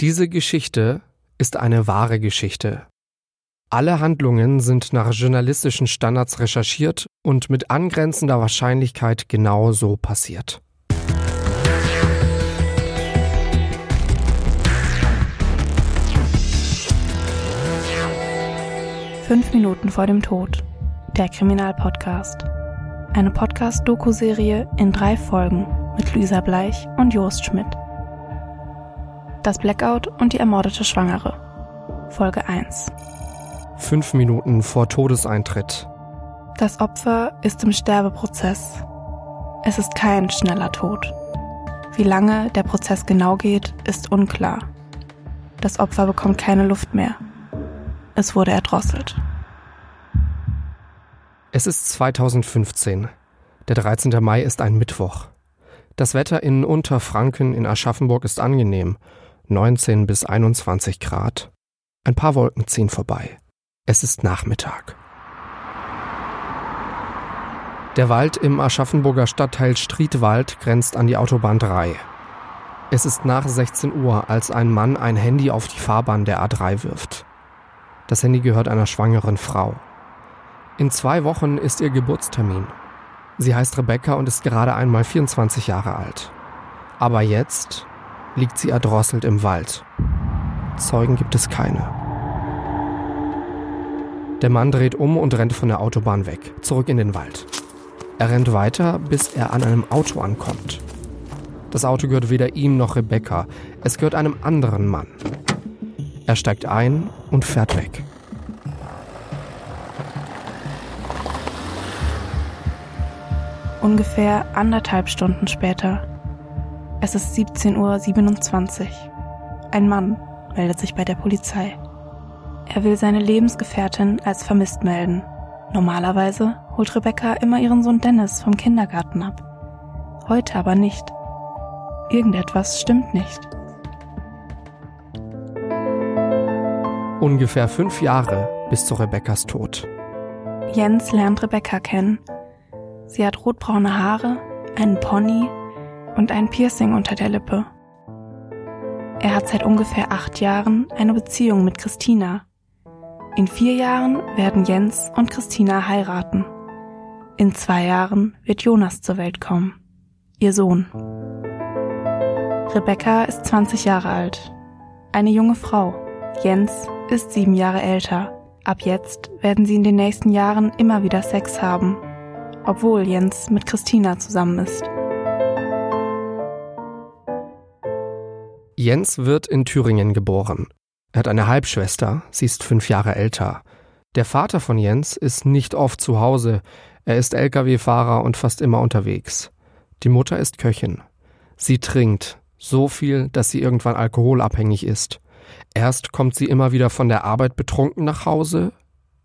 Diese Geschichte ist eine wahre Geschichte. Alle Handlungen sind nach journalistischen Standards recherchiert und mit angrenzender Wahrscheinlichkeit genau so passiert. Fünf Minuten vor dem Tod. Der Kriminalpodcast. Eine Podcast-Doku-Serie in drei Folgen mit Luisa Bleich und Jost Schmidt. Das Blackout und die ermordete Schwangere. Folge 1. Fünf Minuten vor Todeseintritt. Das Opfer ist im Sterbeprozess. Es ist kein schneller Tod. Wie lange der Prozess genau geht, ist unklar. Das Opfer bekommt keine Luft mehr. Es wurde erdrosselt. Es ist 2015. Der 13. Mai ist ein Mittwoch. Das Wetter in Unterfranken in Aschaffenburg ist angenehm 19 bis 21 Grad. Ein paar Wolken ziehen vorbei. Es ist Nachmittag. Der Wald im Aschaffenburger Stadtteil Striedwald grenzt an die Autobahn 3. Es ist nach 16 Uhr, als ein Mann ein Handy auf die Fahrbahn der A3 wirft. Das Handy gehört einer schwangeren Frau. In zwei Wochen ist ihr Geburtstermin. Sie heißt Rebecca und ist gerade einmal 24 Jahre alt. Aber jetzt, liegt sie erdrosselt im Wald. Zeugen gibt es keine. Der Mann dreht um und rennt von der Autobahn weg, zurück in den Wald. Er rennt weiter, bis er an einem Auto ankommt. Das Auto gehört weder ihm noch Rebecca, es gehört einem anderen Mann. Er steigt ein und fährt weg. Ungefähr anderthalb Stunden später es ist 17.27 Uhr. Ein Mann meldet sich bei der Polizei. Er will seine Lebensgefährtin als vermisst melden. Normalerweise holt Rebecca immer ihren Sohn Dennis vom Kindergarten ab. Heute aber nicht. Irgendetwas stimmt nicht. Ungefähr fünf Jahre bis zu Rebeccas Tod. Jens lernt Rebecca kennen. Sie hat rotbraune Haare, einen Pony und ein Piercing unter der Lippe. Er hat seit ungefähr acht Jahren eine Beziehung mit Christina. In vier Jahren werden Jens und Christina heiraten. In zwei Jahren wird Jonas zur Welt kommen, ihr Sohn. Rebecca ist 20 Jahre alt, eine junge Frau. Jens ist sieben Jahre älter. Ab jetzt werden sie in den nächsten Jahren immer wieder Sex haben, obwohl Jens mit Christina zusammen ist. Jens wird in Thüringen geboren. Er hat eine Halbschwester, sie ist fünf Jahre älter. Der Vater von Jens ist nicht oft zu Hause, er ist Lkw-Fahrer und fast immer unterwegs. Die Mutter ist Köchin. Sie trinkt, so viel, dass sie irgendwann alkoholabhängig ist. Erst kommt sie immer wieder von der Arbeit betrunken nach Hause,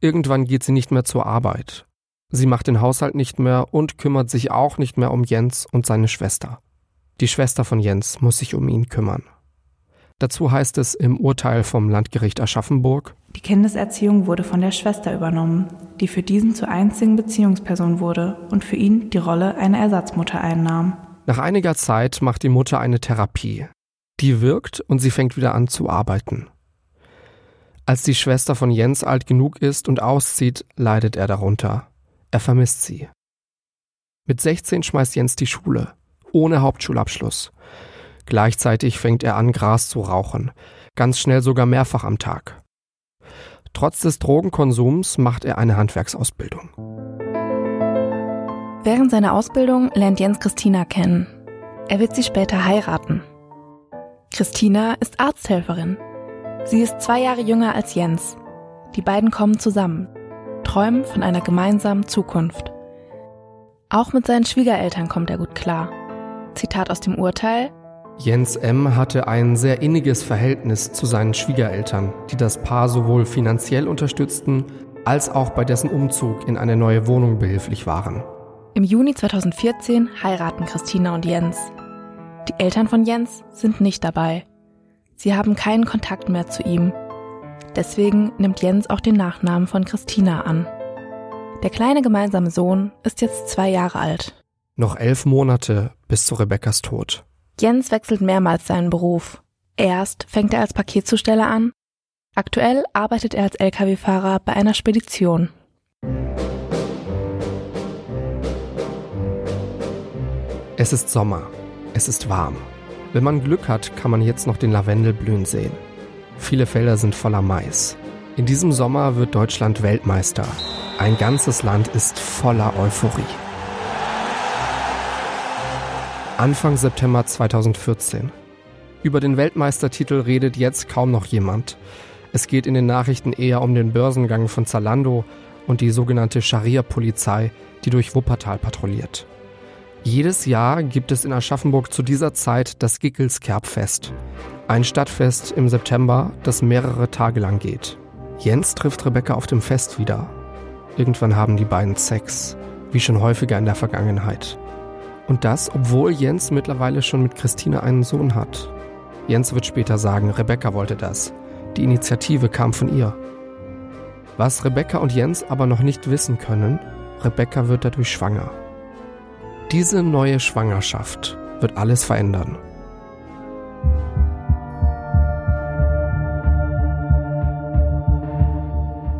irgendwann geht sie nicht mehr zur Arbeit. Sie macht den Haushalt nicht mehr und kümmert sich auch nicht mehr um Jens und seine Schwester. Die Schwester von Jens muss sich um ihn kümmern. Dazu heißt es im Urteil vom Landgericht Aschaffenburg, die Kindeserziehung wurde von der Schwester übernommen, die für diesen zur einzigen Beziehungsperson wurde und für ihn die Rolle einer Ersatzmutter einnahm. Nach einiger Zeit macht die Mutter eine Therapie. Die wirkt und sie fängt wieder an zu arbeiten. Als die Schwester von Jens alt genug ist und auszieht, leidet er darunter. Er vermisst sie. Mit 16 schmeißt Jens die Schule, ohne Hauptschulabschluss. Gleichzeitig fängt er an, Gras zu rauchen, ganz schnell sogar mehrfach am Tag. Trotz des Drogenkonsums macht er eine Handwerksausbildung. Während seiner Ausbildung lernt Jens Christina kennen. Er wird sie später heiraten. Christina ist Arzthelferin. Sie ist zwei Jahre jünger als Jens. Die beiden kommen zusammen, träumen von einer gemeinsamen Zukunft. Auch mit seinen Schwiegereltern kommt er gut klar. Zitat aus dem Urteil Jens M. hatte ein sehr inniges Verhältnis zu seinen Schwiegereltern, die das Paar sowohl finanziell unterstützten, als auch bei dessen Umzug in eine neue Wohnung behilflich waren. Im Juni 2014 heiraten Christina und Jens. Die Eltern von Jens sind nicht dabei. Sie haben keinen Kontakt mehr zu ihm. Deswegen nimmt Jens auch den Nachnamen von Christina an. Der kleine gemeinsame Sohn ist jetzt zwei Jahre alt. Noch elf Monate bis zu Rebekkas Tod. Jens wechselt mehrmals seinen Beruf. Erst fängt er als Paketzusteller an, aktuell arbeitet er als Lkw-Fahrer bei einer Spedition. Es ist Sommer, es ist warm. Wenn man Glück hat, kann man jetzt noch den Lavendel blühen sehen. Viele Felder sind voller Mais. In diesem Sommer wird Deutschland Weltmeister. Ein ganzes Land ist voller Euphorie. Anfang September 2014. Über den Weltmeistertitel redet jetzt kaum noch jemand. Es geht in den Nachrichten eher um den Börsengang von Zalando und die sogenannte Scharia-Polizei, die durch Wuppertal patrouilliert. Jedes Jahr gibt es in Aschaffenburg zu dieser Zeit das Gickelskerbfest. Ein Stadtfest im September, das mehrere Tage lang geht. Jens trifft Rebecca auf dem Fest wieder. Irgendwann haben die beiden Sex, wie schon häufiger in der Vergangenheit. Und das, obwohl Jens mittlerweile schon mit Christine einen Sohn hat. Jens wird später sagen, Rebecca wollte das. Die Initiative kam von ihr. Was Rebecca und Jens aber noch nicht wissen können, Rebecca wird dadurch schwanger. Diese neue Schwangerschaft wird alles verändern.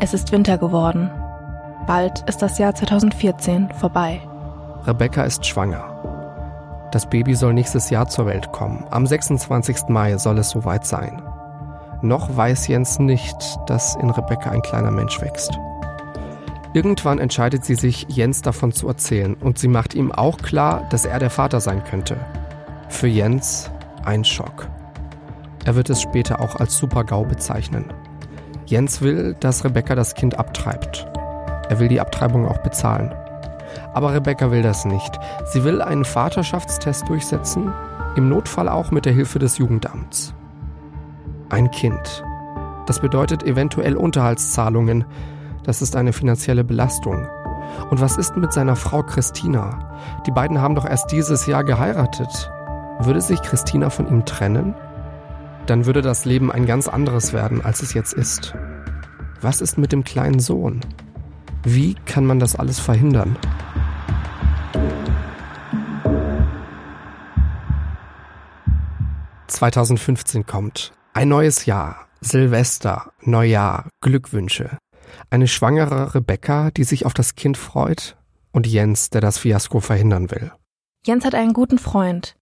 Es ist Winter geworden. Bald ist das Jahr 2014 vorbei. Rebecca ist schwanger. Das Baby soll nächstes Jahr zur Welt kommen. Am 26. Mai soll es soweit sein. Noch weiß Jens nicht, dass in Rebecca ein kleiner Mensch wächst. Irgendwann entscheidet sie sich, Jens davon zu erzählen und sie macht ihm auch klar, dass er der Vater sein könnte. Für Jens ein Schock. Er wird es später auch als Super-GAU bezeichnen. Jens will, dass Rebecca das Kind abtreibt. Er will die Abtreibung auch bezahlen. Aber Rebecca will das nicht. Sie will einen Vaterschaftstest durchsetzen, im Notfall auch mit der Hilfe des Jugendamts. Ein Kind. Das bedeutet eventuell Unterhaltszahlungen. Das ist eine finanzielle Belastung. Und was ist mit seiner Frau Christina? Die beiden haben doch erst dieses Jahr geheiratet. Würde sich Christina von ihm trennen? dann würde das Leben ein ganz anderes werden, als es jetzt ist. Was ist mit dem kleinen Sohn? Wie kann man das alles verhindern? ...2015 kommt. Ein neues Jahr. Silvester, Neujahr, Glückwünsche. Eine schwangere Rebecca, die sich auf das Kind freut. Und Jens, der das Fiasko verhindern will. Jens hat einen guten Freund.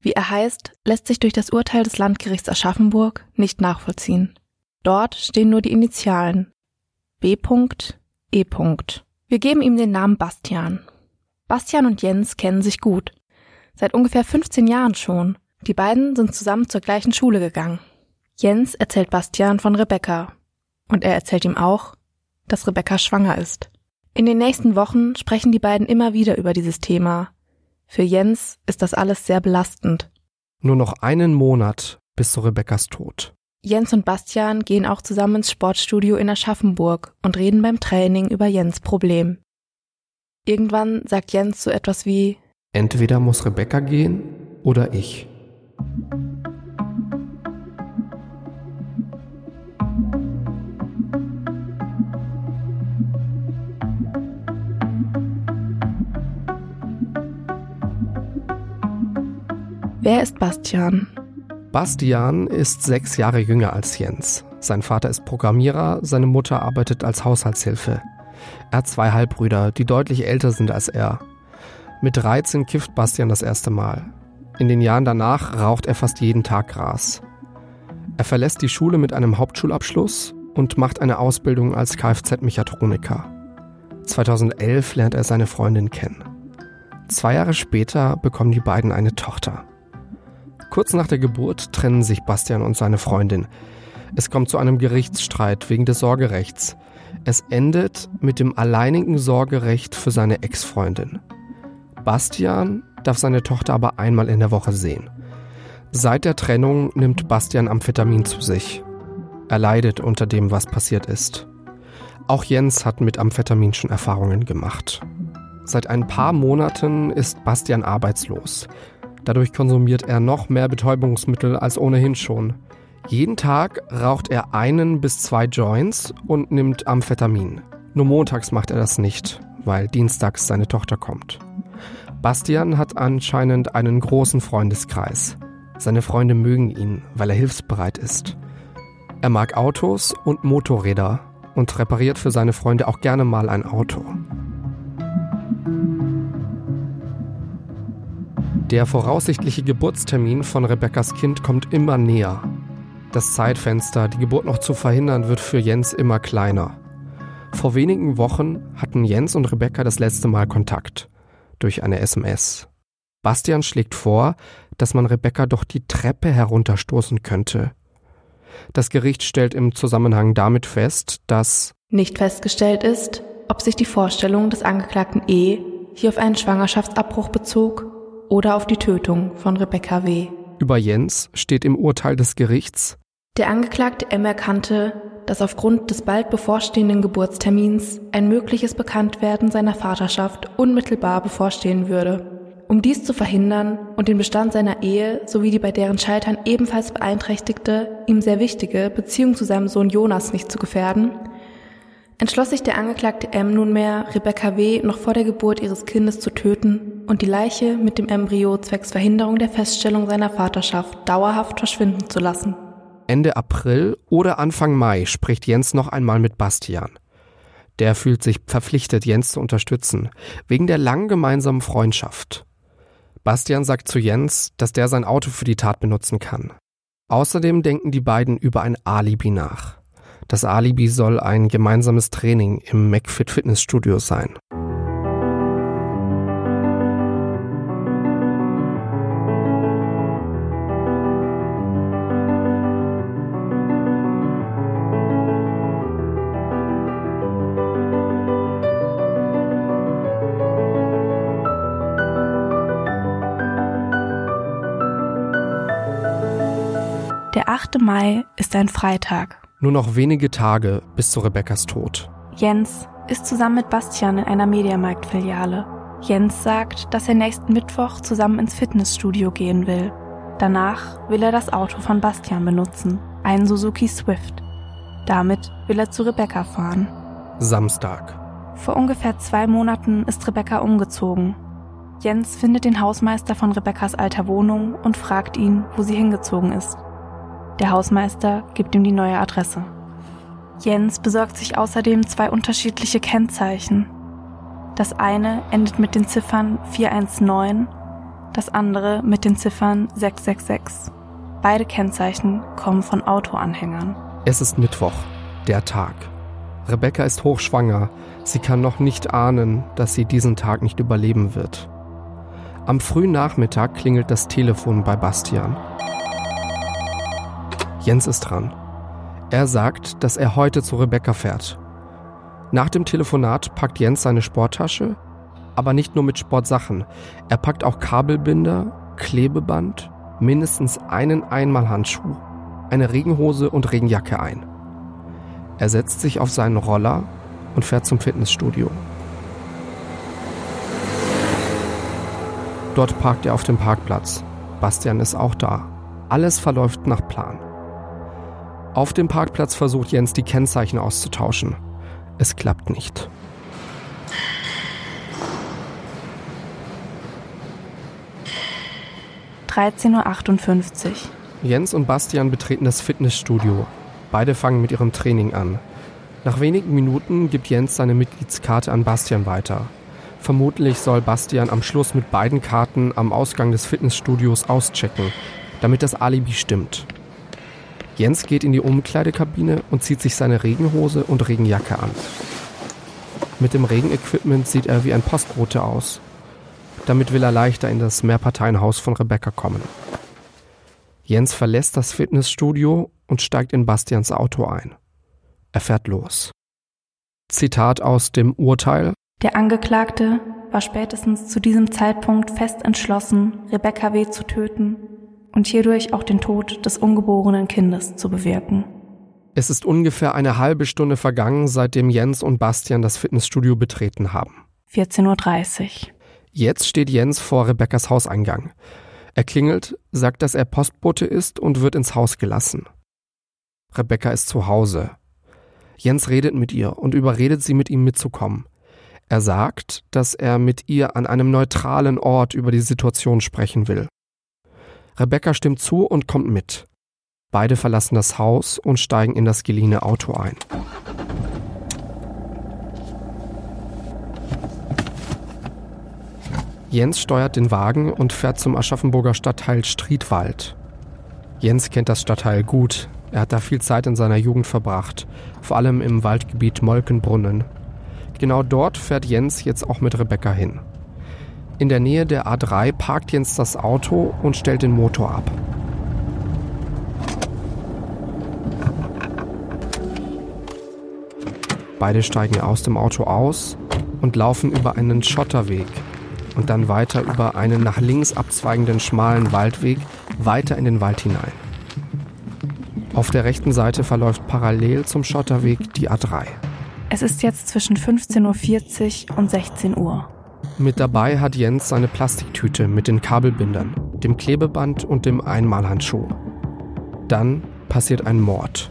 Wie er heißt, lässt sich durch das Urteil des Landgerichts Aschaffenburg nicht nachvollziehen. Dort stehen nur die Initialen B. E. Wir geben ihm den Namen Bastian. Bastian und Jens kennen sich gut. Seit ungefähr 15 Jahren schon. Die beiden sind zusammen zur gleichen Schule gegangen. Jens erzählt Bastian von Rebecca. Und er erzählt ihm auch, dass Rebecca schwanger ist. In den nächsten Wochen sprechen die beiden immer wieder über dieses Thema, für Jens ist das alles sehr belastend. Nur noch einen Monat bis zu Rebekkas Tod. Jens und Bastian gehen auch zusammen ins Sportstudio in Aschaffenburg und reden beim Training über Jens Problem. Irgendwann sagt Jens so etwas wie Entweder muss Rebecca gehen oder ich. Wer ist Bastian? Bastian ist sechs Jahre jünger als Jens. Sein Vater ist Programmierer, seine Mutter arbeitet als Haushaltshilfe. Er hat zwei Halbbrüder, die deutlich älter sind als er. Mit 13 kifft Bastian das erste Mal. In den Jahren danach raucht er fast jeden Tag Gras. Er verlässt die Schule mit einem Hauptschulabschluss und macht eine Ausbildung als Kfz-Mechatroniker. 2011 lernt er seine Freundin kennen. Zwei Jahre später bekommen die beiden eine Tochter. Kurz nach der Geburt trennen sich Bastian und seine Freundin. Es kommt zu einem Gerichtsstreit wegen des Sorgerechts. Es endet mit dem alleinigen Sorgerecht für seine Ex-Freundin. Bastian darf seine Tochter aber einmal in der Woche sehen. Seit der Trennung nimmt Bastian Amphetamin zu sich. Er leidet unter dem, was passiert ist. Auch Jens hat mit Amphetamin schon Erfahrungen gemacht. Seit ein paar Monaten ist Bastian arbeitslos. Dadurch konsumiert er noch mehr Betäubungsmittel als ohnehin schon. Jeden Tag raucht er einen bis zwei Joints und nimmt Amphetamin. Nur montags macht er das nicht, weil dienstags seine Tochter kommt. Bastian hat anscheinend einen großen Freundeskreis. Seine Freunde mögen ihn, weil er hilfsbereit ist. Er mag Autos und Motorräder und repariert für seine Freunde auch gerne mal ein Auto. Der voraussichtliche Geburtstermin von Rebekkas Kind kommt immer näher. Das Zeitfenster, die Geburt noch zu verhindern, wird für Jens immer kleiner. Vor wenigen Wochen hatten Jens und Rebecca das letzte Mal Kontakt durch eine SMS. Bastian schlägt vor, dass man Rebecca doch die Treppe herunterstoßen könnte. Das Gericht stellt im Zusammenhang damit fest, dass nicht festgestellt ist, ob sich die Vorstellung des Angeklagten E hier auf einen Schwangerschaftsabbruch bezog oder auf die Tötung von Rebecca W. Über Jens steht im Urteil des Gerichts Der Angeklagte M erkannte, dass aufgrund des bald bevorstehenden Geburtstermins ein mögliches Bekanntwerden seiner Vaterschaft unmittelbar bevorstehen würde. Um dies zu verhindern und den Bestand seiner Ehe sowie die bei deren Scheitern ebenfalls beeinträchtigte, ihm sehr wichtige Beziehung zu seinem Sohn Jonas nicht zu gefährden, entschloss sich der Angeklagte M nunmehr, Rebecca W. noch vor der Geburt ihres Kindes zu töten und die Leiche mit dem Embryo zwecks Verhinderung der Feststellung seiner Vaterschaft dauerhaft verschwinden zu lassen. Ende April oder Anfang Mai spricht Jens noch einmal mit Bastian. Der fühlt sich verpflichtet, Jens zu unterstützen, wegen der langen gemeinsamen Freundschaft. Bastian sagt zu Jens, dass der sein Auto für die Tat benutzen kann. Außerdem denken die beiden über ein Alibi nach. Das Alibi soll ein gemeinsames Training im McFit Fitnessstudio sein. Der 8. Mai ist ein Freitag. Nur noch wenige Tage bis zu Rebekkas Tod. Jens ist zusammen mit Bastian in einer Mediamarkt-Filiale. Jens sagt, dass er nächsten Mittwoch zusammen ins Fitnessstudio gehen will. Danach will er das Auto von Bastian benutzen, einen Suzuki Swift. Damit will er zu Rebecca fahren. Samstag. Vor ungefähr zwei Monaten ist Rebecca umgezogen. Jens findet den Hausmeister von Rebeccas alter Wohnung und fragt ihn, wo sie hingezogen ist. Der Hausmeister gibt ihm die neue Adresse. Jens besorgt sich außerdem zwei unterschiedliche Kennzeichen. Das eine endet mit den Ziffern 419, das andere mit den Ziffern 666. Beide Kennzeichen kommen von Autoanhängern. Es ist Mittwoch, der Tag. Rebecca ist hochschwanger. Sie kann noch nicht ahnen, dass sie diesen Tag nicht überleben wird. Am frühen Nachmittag klingelt das Telefon bei Bastian. Jens ist dran. Er sagt, dass er heute zu Rebecca fährt. Nach dem Telefonat packt Jens seine Sporttasche, aber nicht nur mit Sportsachen. Er packt auch Kabelbinder, Klebeband, mindestens einen Einmalhandschuh, eine Regenhose und Regenjacke ein. Er setzt sich auf seinen Roller und fährt zum Fitnessstudio. Dort parkt er auf dem Parkplatz. Bastian ist auch da. Alles verläuft nach Plan. Auf dem Parkplatz versucht Jens die Kennzeichen auszutauschen. Es klappt nicht. (13.58 Uhr). Jens und Bastian betreten das Fitnessstudio. Beide fangen mit ihrem Training an. Nach wenigen Minuten gibt Jens seine Mitgliedskarte an Bastian weiter. Vermutlich soll Bastian am Schluss mit beiden Karten am Ausgang des Fitnessstudios auschecken, damit das Alibi stimmt. Jens geht in die Umkleidekabine und zieht sich seine Regenhose und Regenjacke an. Mit dem Regenequipment sieht er wie ein Postbote aus. Damit will er leichter in das Mehrparteienhaus von Rebecca kommen. Jens verlässt das Fitnessstudio und steigt in Bastians Auto ein. Er fährt los. Zitat aus dem Urteil Der Angeklagte war spätestens zu diesem Zeitpunkt fest entschlossen, Rebecca W. zu töten und hierdurch auch den Tod des ungeborenen Kindes zu bewirken. Es ist ungefähr eine halbe Stunde vergangen, seitdem Jens und Bastian das Fitnessstudio betreten haben. 14.30 Uhr. Jetzt steht Jens vor Rebekkas Hauseingang. Er klingelt, sagt, dass er Postbote ist und wird ins Haus gelassen. Rebecca ist zu Hause. Jens redet mit ihr und überredet sie, mit ihm mitzukommen. Er sagt, dass er mit ihr an einem neutralen Ort über die Situation sprechen will. Rebecca stimmt zu und kommt mit. Beide verlassen das Haus und steigen in das geliehene Auto ein. Jens steuert den Wagen und fährt zum Aschaffenburger Stadtteil Striedwald. Jens kennt das Stadtteil gut. Er hat da viel Zeit in seiner Jugend verbracht, vor allem im Waldgebiet Molkenbrunnen. Genau dort fährt Jens jetzt auch mit Rebecca hin. In der Nähe der A3 parkt Jens das Auto und stellt den Motor ab. Beide steigen aus dem Auto aus und laufen über einen Schotterweg, und dann weiter über einen nach links abzweigenden schmalen Waldweg weiter in den Wald hinein. Auf der rechten Seite verläuft parallel zum Schotterweg die A3. Es ist jetzt zwischen 15.40 Uhr und 16 Uhr. Mit dabei hat Jens seine Plastiktüte mit den Kabelbindern, dem Klebeband und dem Einmalhandschuh. Dann passiert ein Mord.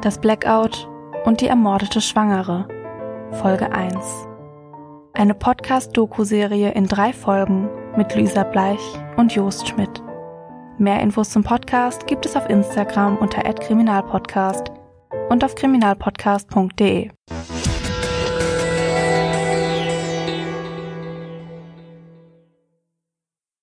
Das Blackout und die ermordete Schwangere. Folge 1. Eine Podcast-Doku-Serie in drei Folgen mit Luisa Bleich und Jost Schmidt. Mehr Infos zum Podcast gibt es auf Instagram unter @kriminalpodcast und auf kriminalpodcast.de.